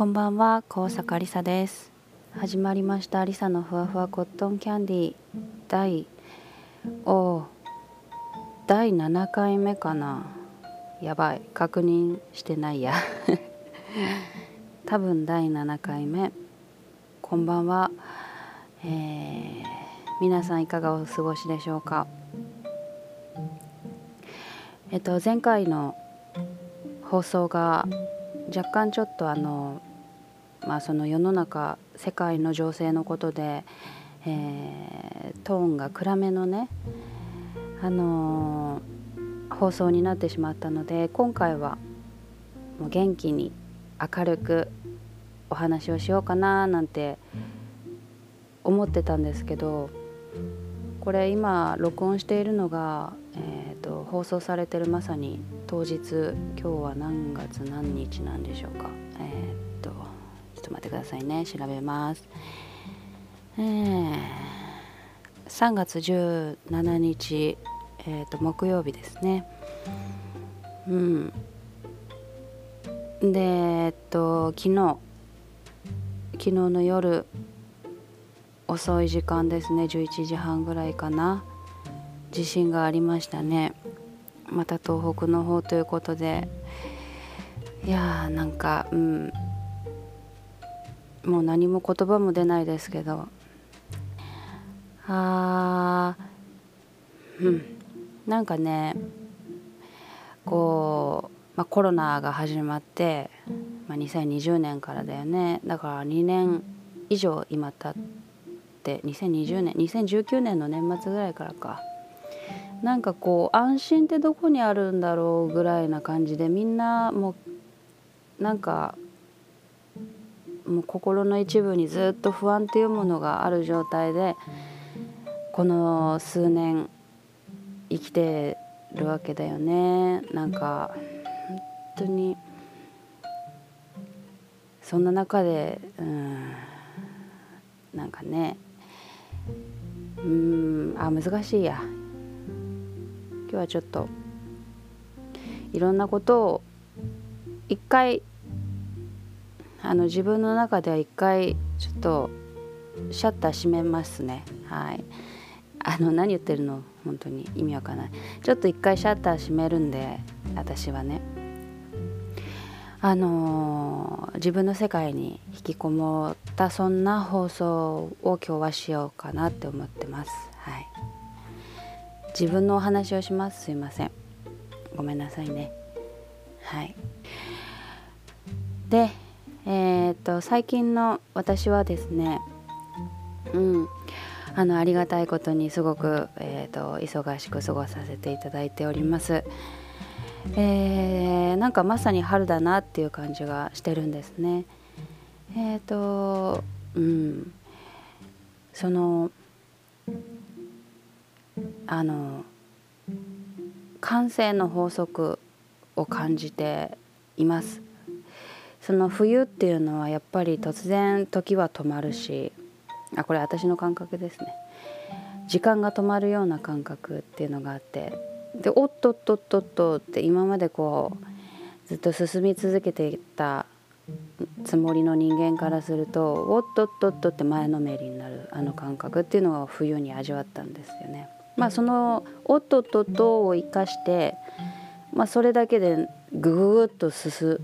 こんばんは高坂りさです。始まりましたりさのふわふわコットンキャンディー。第お第7回目かな。やばい確認してないや。多分第7回目。こんばんは、えー、皆さんいかがお過ごしでしょうか。えっと前回の放送が若干ちょっとあのまあその世の中世界の情勢のことで、えー、トーンが暗めのねあのー、放送になってしまったので今回はもう元気に明るくお話をしようかななんて思ってたんですけどこれ今録音しているのが、えーと、放送されてるまさに当日今日は何月何日なんでしょうか。えっ、と。ょっと待ってくださいね。調べます。えー、3月17日、えーと木曜日ですね。うん。でえっと昨日昨日の夜遅い時間ですね。11時半ぐらいかな。地震がありましたね。また東北の方ということで。いやーなんかうん。もう何も言葉も出ないですけど。あーうん。なんかねこう、まあ、コロナが始まってまあ、2020年からだよね。だから2年以上今経って2020年2019年の年末ぐらいからか。なんかこう安心ってどこにあるんだろうぐらいな感じでみんなもうなんかもう心の一部にずっと不安っていうものがある状態でこの数年生きてるわけだよねなんか本当に。そんな中でうんなんかねうんあ難しいや今日はちょっといろんなことを一回あの自分の中では一回ちょっとシャッター閉めますね。はい。あの何言ってるの？本当に。意味わかんない。ちょっと一回シャッター閉めるんで私はね。あのー、自分の世界に引きこもったそんな放送を今日はしようかなって思ってます。はい、自分のお話をします。すいません。ごめんなさいね。はい、で、えー、っと最近の私はですねうんあのありがたいことにすごく、えーと忙しく過ごさせていただいております。えー、なんかまさに春だなっていう感じがしてるんですね。えっ、ー、とうんそのあの感性の法則を感じています。その冬っていうのはやっぱり突然時は止まるしあこれ私の感覚ですね時間が止まるような感覚っていうのがあってでおっとっとっとっとって今までこうずっと進み続けていたつもりの人間からするとおっとっとっとって前のめりになるあの感覚っていうのを冬に味わったんですよね。まあそのおっとっとっとを生かして、まあ、それだけでぐぐぐっと進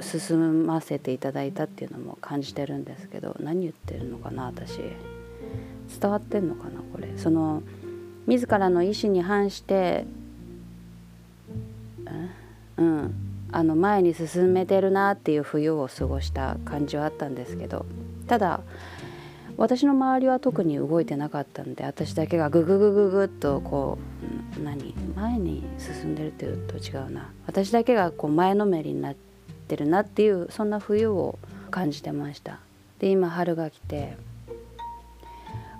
進ませていただいたっていうのも感じてるんですけど何言ってるのかな私。伝わってんのかなこれ。その自らの意思に反してうん、あの前に進めてるなっていう冬を過ごした感じはあったんですけどただ私の周りは特に動いてなかったんで私だけがグググググっとこう何？前に進んでるっていうと違うな。私だけがこう前のめりになっててるなっていうそんな冬を感じてました。で今春が来て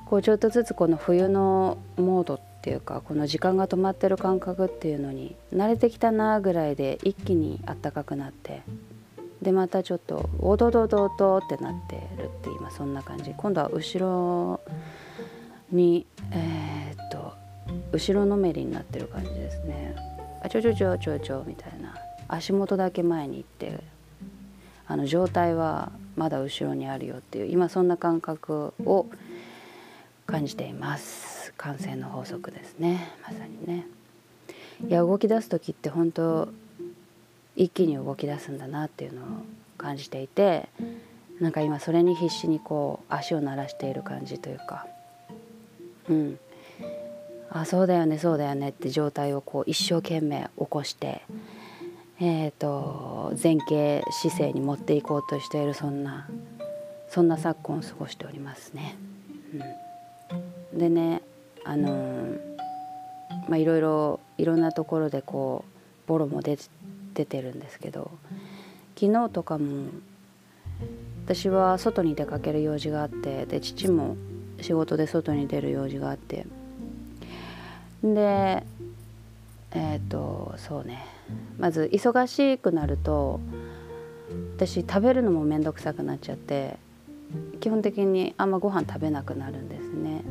こうちょっとずつこの冬のモードっていうかこの時間が止まってる感覚っていうのに慣れてきたなぐらいで一気にあったかくなってでまたちょっとおどどどどってなってるって今そんな感じ。今度は後ろにえー、っと後ろのめりになってる感じですね。あちょちょちょちょちょみたいな。足元だけ前に行ってあの状態はまだ後ろにあるよっていう今そんな感覚を感じています。感染の法則ですね。まさにね。いや動き出す時って本当一気に動き出すんだなっていうのを感じていてなんか今それに必死にこう足を鳴らしている感じというか。うん。あそうだよねそうだよねって状態をこう一生懸命起こしてえーと、前傾姿勢に持っていこうとしているそんなそんな昨今を過ごしておりますね。うん、でねあのー、まあいろいろいろんなところでこうボロも出出てるんですけど昨日とかも私は外に出かける用事があってで父も仕事で外に出る用事があってでえっ、ー、とそうねまず忙しくなると私食べるのも面倒くさくなっちゃって基本的にあんまご飯食べなくなるんですね。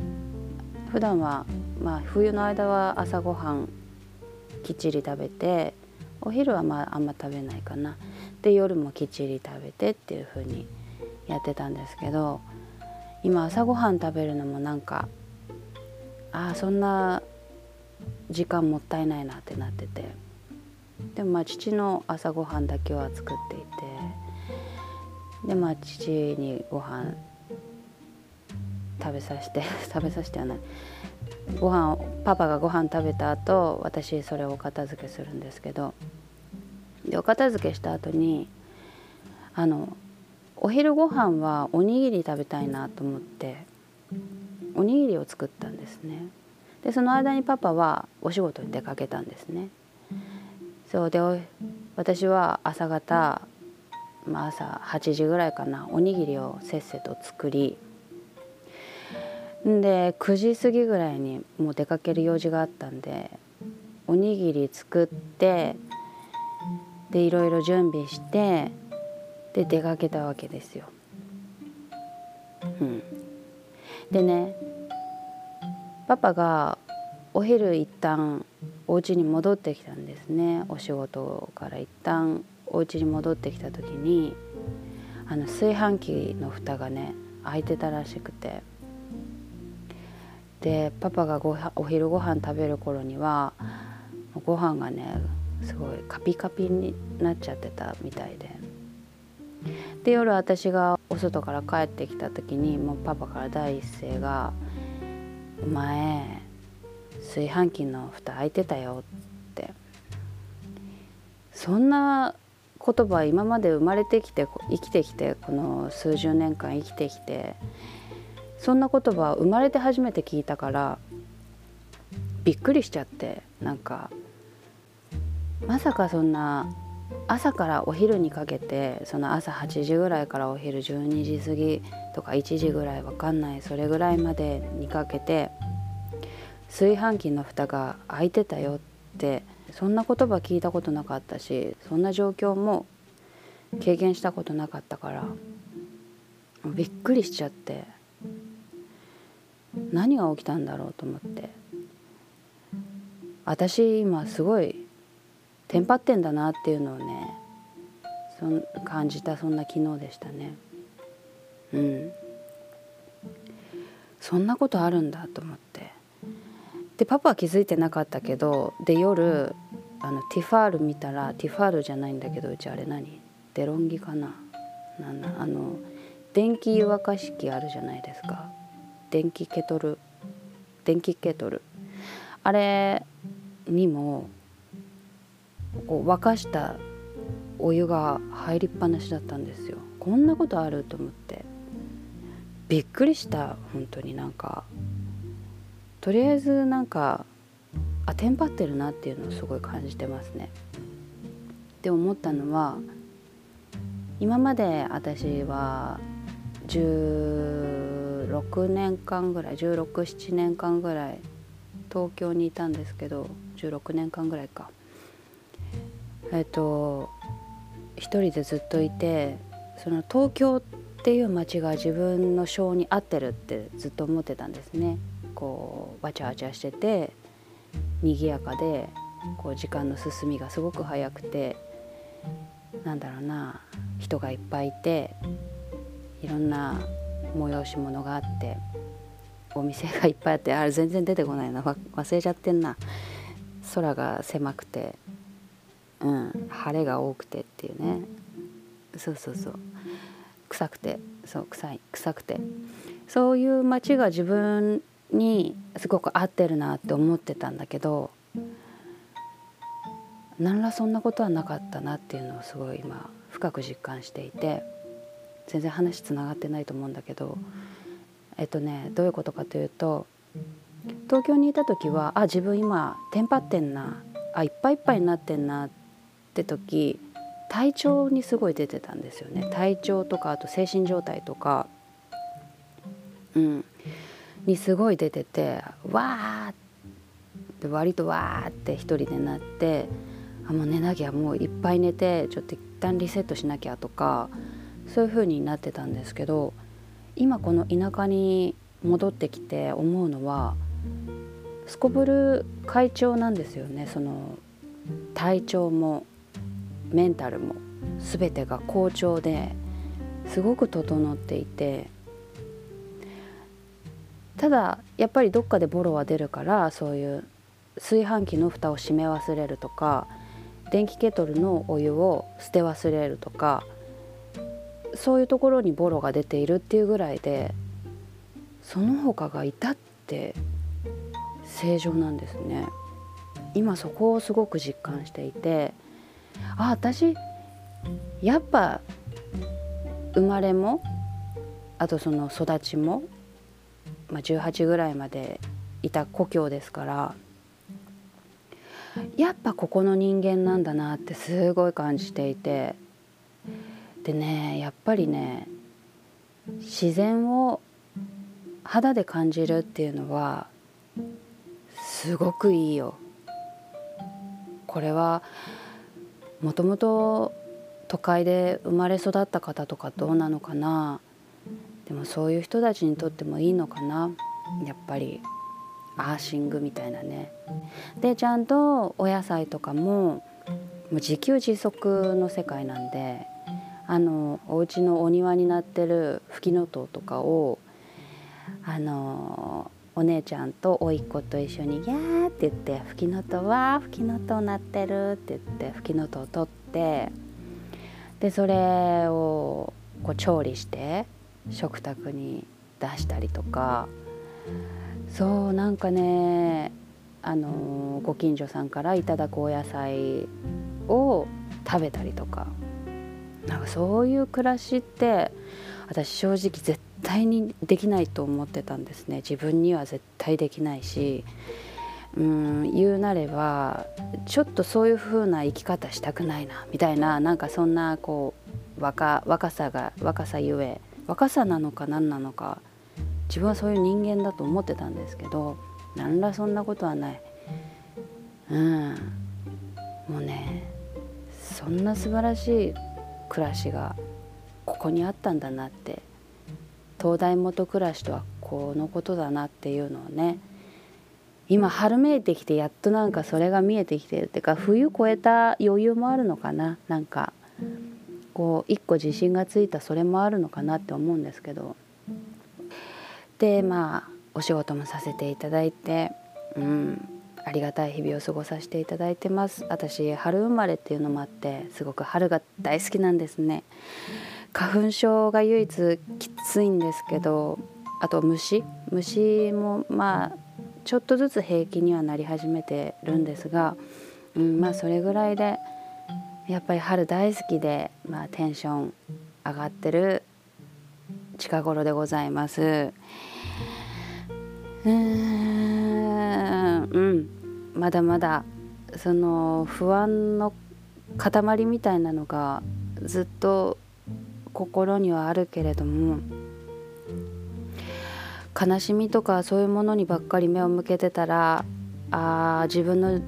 普段はまあ冬の間は朝ごはんきっちり食べてお昼はまああんま食べないかな。で夜もきっちり食べてっていう風にやってたんですけど今朝ごはん食べるのもなんかああそんな時間もったいないなってなってて。でもまあ父の朝ごはんだけは作っていてでまあ父にご飯食べさせて 食べさせてはない。ご飯パパがご飯食べた後私それをお片付けするんですけどでお片付けした後にあのお昼ご飯はおにぎり食べたいなと思っておにぎりを作ったんですね。でその間にパパはお仕事に出かけたんですね。そうで私は朝方、まあ、朝8時ぐらいかなおにぎりをせっせと作りで9時過ぎぐらいにもう出かける用事があったんでおにぎり作ってでいろいろ準備してで出かけたわけですよ。うん、でねパパがお昼一旦お家に戻ってきたんですね。お仕事から一旦お家に戻ってきた時にあの炊飯器の蓋がね開いてたらしくて。でパパがごはお昼ご飯食べる頃にはご飯がねすごいカピカピになっちゃってたみたいで。で夜私がお外から帰ってきた時にもうパパから第一声が「お前炊飯器の蓋開いてたよ」って。そんな言葉今まで生まれてきて生きてきてこの数十年間生きてきてそんな言葉生まれて初めて聞いたからびっくりしちゃってなんかまさかそんな朝からお昼にかけてその朝8時ぐらいからお昼12時過ぎとか1時ぐらいわかんないそれぐらいまでにかけて炊飯器の蓋が開いてたよってそんな言葉聞いたことなかったしそんな状況も経験したことなかったからびっくりしちゃって何が起きたんだろうと思って。私今すごいテンパってんだなっていうのをねそん感じたそんな昨日でしたね。うん。そんなことあるんだと思って。でパパは気づいてなかったけどで夜あのティファール見たらティファールじゃないんだけどうちあれ何？デロンギかな？なんあの電気湯沸かし器あるじゃないですか。電気ケトル。電気ケトル。あれにもこう沸かしたお湯が入りっぱなしだったんですよ。こんなことあると思って。びっくりした本当に。なんかとりあえずなんかあテンパってるなっていうのをすごい感じてますね。で思ったのは今まで私は16年間ぐらい1617年間ぐらい東京にいたんですけど16年間ぐらいかえっと一人でずっといてその東京ってっていう街が自分の性に合ってるってずっと思ってたんですね。こうわちゃわちゃしてて賑やかでこう時間の進みがすごく早くてなんだろうな人がいっぱいいていろんな催し物があってお店がいっぱいあってあれ全然出てこないな忘れちゃってんな。空が狭くてうん晴れが多くてっていうね。そうそうそう。臭くてそう臭い臭くて。そういう街が自分にすごく合ってるなって思ってたんだけど何らそんなことはなかったなっていうのをすごい今深く実感していて全然話つながってないと思うんだけどえっとねどういうことかというと東京にいた時はあ自分今テンパってんなあいっぱいいっぱいになってんなって時体調にすごい出てたんですよね。体調とかあと精神状態とか。うん。にすごい出ててわーって割とわーって一人でなってあもう寝なきゃもういっぱい寝てちょっと一旦リセットしなきゃとかそういう風になってたんですけど今この田舎に戻ってきて思うのはすこぶる会長なんですよね。その体調も。メンタルも全てが好調ですごく整っていてただやっぱりどっかでボロは出るからそういう炊飯器の蓋を閉め忘れるとか電気ケトルのお湯を捨て忘れるとかそういうところにボロが出ているっていうぐらいでその他が至って正常なんですね。今そこをすごく実感していてあ私やっぱ生まれもあとその育ちも、まあ、18ぐらいまでいた故郷ですからやっぱここの人間なんだなってすごい感じていてでねやっぱりね自然を肌で感じるっていうのはすごくいいよ。これはもともと都会で生まれ育った方とかどうなのかなでもそういう人たちにとってもいいのかなやっぱりアーシングみたいなね。でちゃんとお野菜とかももう自給自足の世界なんであのお家のお庭になってるフキノトウとかをあのお姉ちゃんと甥っ子と一緒に「やー」って言って「フキノトウはフキノトウなってる」って言ってフキノトウを取ってでそれをこう調理して食卓に出したりとか。そうなんかねあのご近所さんからいただくお野菜を食べたりとか。なんかそういう暮らしって私正直絶対にできないと思ってたんですね。自分には絶対できないしうん言うなればちょっとそういう風な生き方したくないなみたいななんかそんなこう若若さが若さゆえ若さなのか何なのか自分はそういう人間だと思ってたんですけど何らそんなことはない。うん。もうねそんな素晴らしい暮らしがここにあったんだなって東大元暮らしとはこのことだなっていうのをね今春めいてきてやっとなんかそれが見えてきてるっていうか冬越えた余裕もあるのかななんかこう一個自信がついたそれもあるのかなって思うんですけど。でまあお仕事もさせていただいてうんありがたい日々を過ごさせていただいてます。私春生まれっていうのもあってすごく春が大好きなんですね。花粉症が唯一きついんですけどあと虫虫もまあちょっとずつ平気にはなり始めてるんですが、うん、まあそれぐらいでやっぱり春大好きで、まあ、テンション上がってる近頃でございます。うんうんまだまだその不安の塊みたいなのがずっと心にはあるけれども悲しみとかそういうものにばっかり目を向けてたらあ自分の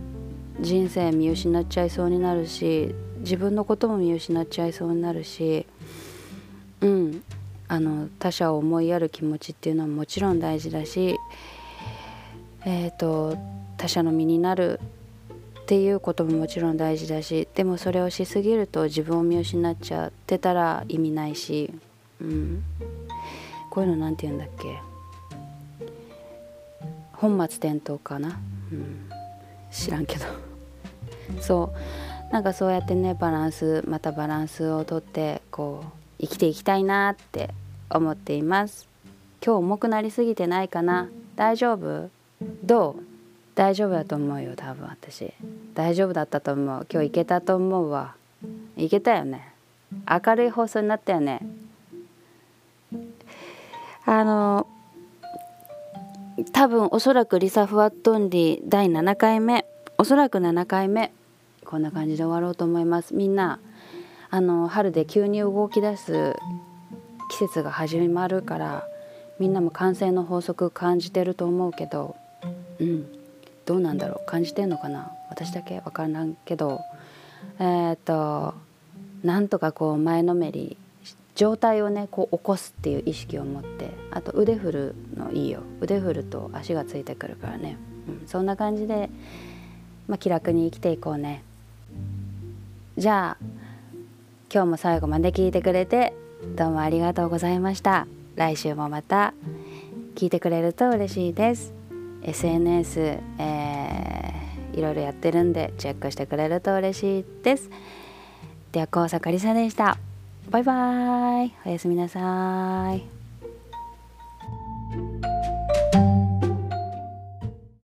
人生見失っちゃいそうになるし自分のことも見失っちゃいそうになるしうんあの他者を思いやる気持ちっていうのはもちろん大事だし、えーと、他者の身になるっていうことももちろん大事だしでもそれをしすぎると自分を見失っちゃってたら意味ないし、うん、こういうのなんて言うんだっけ？本末転倒かな、うん、知らんけど。そう。なんかそうやってねバランスまたバランスをとってこう生きていきたいなって思っています。今日重くなりすぎてないかな？大丈夫？どう？大丈夫だと思うよ多分私。大丈夫だったと思う。今日いけたと思うわ。いけたよね。明るい放送になったよね。あの多分おそらくリサ・フワットンリー第7回目。おそらく7回目。こんな感じで終わろうと思います。みんなあの春で急に動き出す季節が始まるからみんなも感染の法則感じてると思うけど。うん。どうなんだろう感じてんのかな？私だけ分からんけどえー、っとなんとかこう前のめり状態をねこう起こすっていう意識を持ってあと腕振るのいいよ。腕振ると足がついてくるからね、うん、そんな感じで、まあ、気楽に生きていこうね。じゃあ今日も最後まで聞いてくれてどうもありがとうございました。来週もまた聞いてくれると嬉しいです。SNS、えー、いろいろやってるんでチェックしてくれると嬉しいです。では高坂りさでした。バイバイ。おやすみなさい。